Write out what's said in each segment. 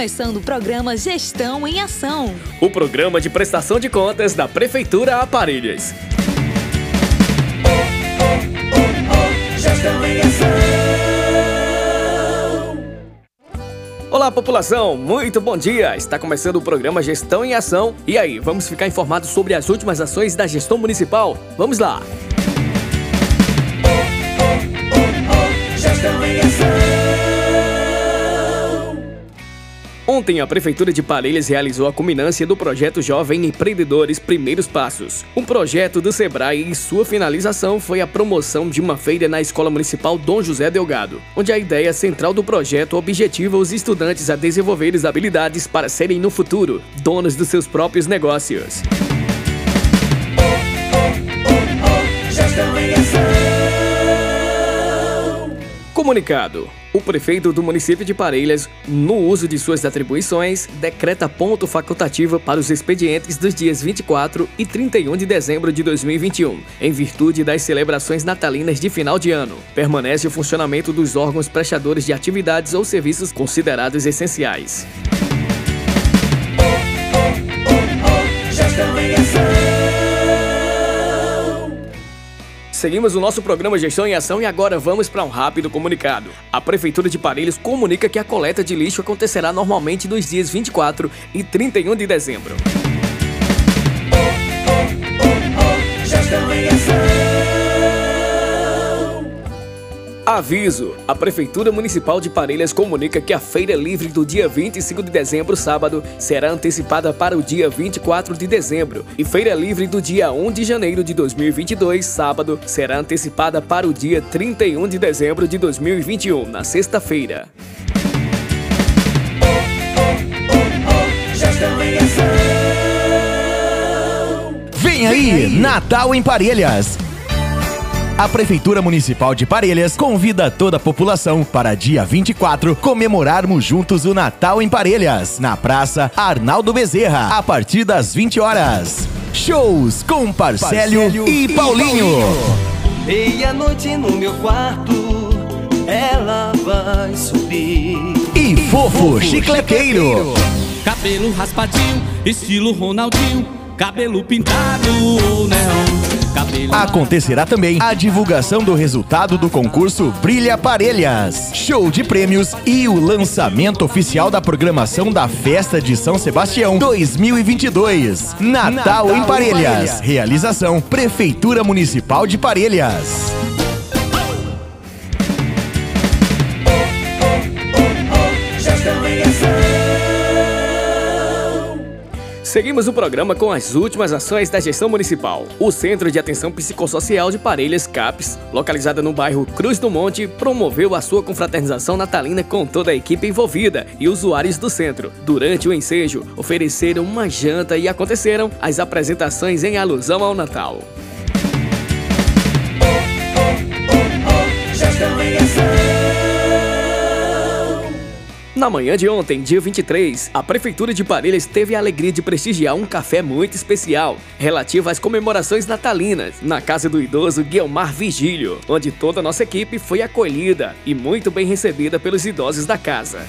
Começando o programa Gestão em Ação. O programa de prestação de contas da Prefeitura Aparelhas. Gestão em Ação. Olá, população! Muito bom dia! Está começando o programa Gestão em Ação. E aí, vamos ficar informados sobre as últimas ações da gestão municipal? Vamos lá! Gestão em Ação. Ontem, a Prefeitura de Parelhas realizou a culminância do projeto Jovem Empreendedores Primeiros Passos, um projeto do Sebrae e sua finalização foi a promoção de uma feira na Escola Municipal Dom José Delgado, onde a ideia central do projeto objetiva os estudantes a desenvolverem habilidades para serem no futuro donos dos seus próprios negócios. Comunicado. O prefeito do município de Parelhas, no uso de suas atribuições, decreta ponto facultativo para os expedientes dos dias 24 e 31 de dezembro de 2021, em virtude das celebrações natalinas de final de ano. Permanece o funcionamento dos órgãos prestadores de atividades ou serviços considerados essenciais. Seguimos o nosso programa Gestão em Ação e agora vamos para um rápido comunicado. A Prefeitura de Parelhos comunica que a coleta de lixo acontecerá normalmente nos dias 24 e 31 de dezembro. Gestão em Ação. Aviso: a Prefeitura Municipal de Parelhas comunica que a Feira Livre do dia 25 de dezembro, sábado, será antecipada para o dia 24 de dezembro, e Feira Livre do dia 1 de janeiro de 2022, sábado, será antecipada para o dia 31 de dezembro de 2021, na sexta-feira. Gestão em Ação. Vem aí, Natal em Parelhas. A Prefeitura Municipal de Parelhas convida toda a população para dia 24 comemorarmos juntos o Natal em Parelhas, na Praça Arnaldo Bezerra, a partir das 20 horas. Shows com Parcélio, e, Paulinho. Meia-noite no meu quarto, ela vai subir. E Fofo Chicleteiro. Cabelo raspadinho, estilo Ronaldinho, cabelo pintado neon. Acontecerá também a divulgação do resultado do concurso Brilha Parelhas, show de prêmios e o lançamento oficial da programação da Festa de São Sebastião 2022. Natal, em Parelhas. Realização Prefeitura Municipal de Parelhas. Seguimos o programa com as últimas ações da gestão municipal. O Centro de Atenção Psicossocial de Parelhas, CAPS, localizado no bairro Cruz do Monte, promoveu a sua confraternização natalina com toda a equipe envolvida e usuários do centro. Durante o ensejo, ofereceram uma janta e aconteceram as apresentações em alusão ao Natal. Gestão em Ação. Na manhã de ontem, dia 23, a Prefeitura de Parelhas teve a alegria de prestigiar um café muito especial, relativo às comemorações natalinas, na casa do idoso Guilmar Vigílio, onde toda a nossa equipe foi acolhida e muito bem recebida pelos idosos da casa.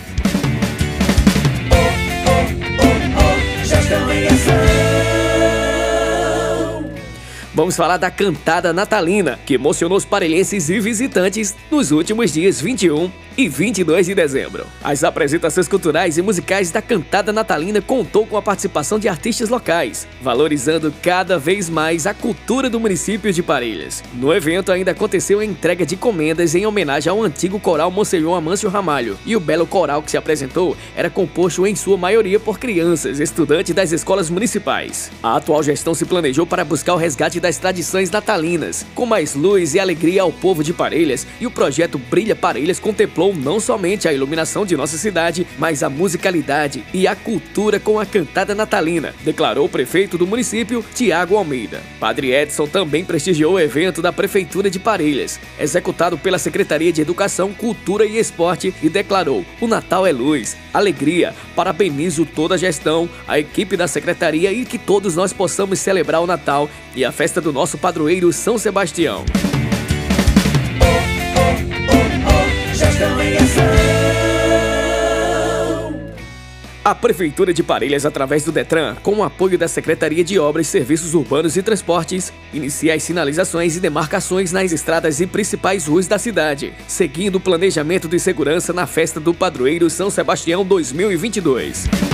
Vamos falar da cantada natalina, que emocionou os parelhenses e visitantes nos últimos dias 21 e 22 de dezembro. As apresentações culturais e musicais da cantada natalina contou com a participação de artistas locais, valorizando cada vez mais a cultura do município de Parelhas. No evento ainda aconteceu a entrega de comendas em homenagem ao antigo coral Monsenhor Amâncio Ramalho, e o belo coral que se apresentou era composto em sua maioria por crianças, estudantes das escolas municipais. A atual gestão se planejou para buscar o resgate das tradições natalinas, com mais luz e alegria ao povo de Parelhas, e o projeto Brilha Parelhas contemplou não somente a iluminação de nossa cidade, mas a musicalidade e a cultura com a cantada natalina, declarou o prefeito do município, Tiago Almeida. Padre Edson também prestigiou o evento da Prefeitura de Parelhas, executado pela Secretaria de Educação, Cultura e Esporte, e declarou: O Natal é luz, alegria. Parabenizo toda a gestão, a equipe da secretaria e que todos nós possamos celebrar o Natal e a festa do nosso padroeiro São Sebastião. A Prefeitura de Parelhas, através do Detran, com o apoio da Secretaria de Obras, Serviços Urbanos e Transportes, inicia as sinalizações e demarcações nas estradas e principais ruas da cidade, seguindo o planejamento de segurança na festa do Padroeiro São Sebastião 2022.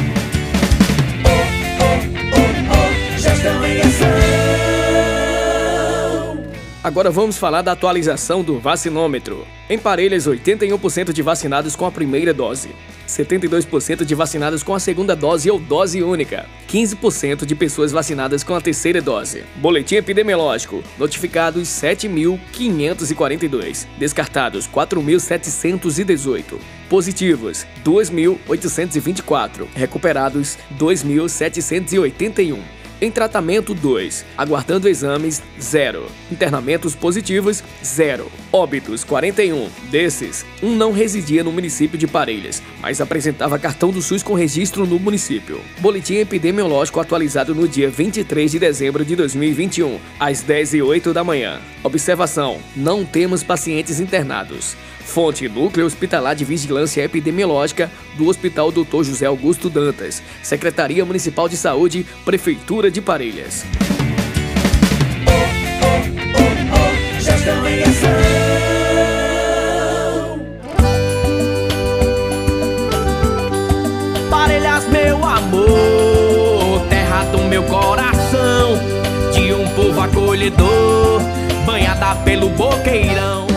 Agora vamos falar da atualização do vacinômetro. Em Parelhas, 81% de vacinados com a primeira dose, 72% de vacinados com a segunda dose ou dose única, 15% de pessoas vacinadas com a terceira dose. Boletim epidemiológico: notificados 7.542, descartados 4.718, positivos 2.824, recuperados 2.781. Em tratamento, 2. Aguardando exames, 0. Internamentos positivos, 0. Óbitos, 41. Desses, um não residia no município de Parelhas, mas apresentava cartão do SUS com registro no município. Boletim epidemiológico atualizado no dia 23 de dezembro de 2021, às 10 e 08 da manhã. Observação: não temos pacientes internados. Fonte Núcleo Hospitalar de Vigilância Epidemiológica do Hospital Dr. José Augusto Dantas, Secretaria Municipal de Saúde, Prefeitura de Parelhas. Parelhas, meu amor, terra do meu coração, de um povo acolhedor, banhada pelo boqueirão.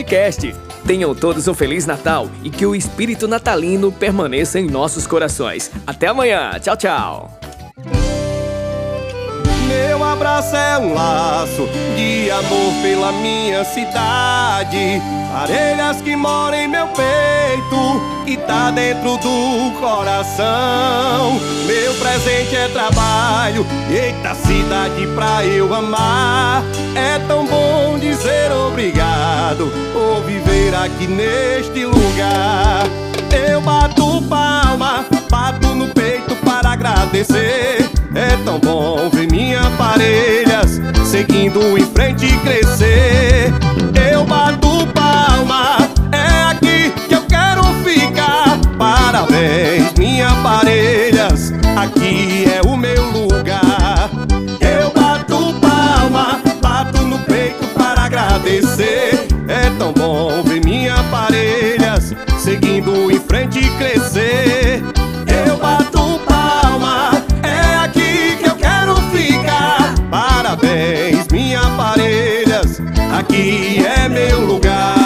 podcast. Tenham todos um Feliz Natal e que o espírito natalino permaneça em nossos corações. Até amanhã. Tchau, tchau. Abraço é um laço de amor pela minha cidade. Parelhas que moram em meu peito e tá dentro do coração. Meu presente é trabalho, eita cidade pra eu amar. É tão bom dizer obrigado por viver aqui neste lugar. Eu bato palma, bato no peito para agradecer. É tão bom ver minha parelhas seguindo em frente e crescer. Eu bato palma, é aqui que eu quero ficar. Parabéns, minha parelhas, aqui é o meu lugar. Eu bato palma, bato no peito para agradecer. É tão bom ver minha parelhas seguindo em frente e crescer. aqui é meu lugar.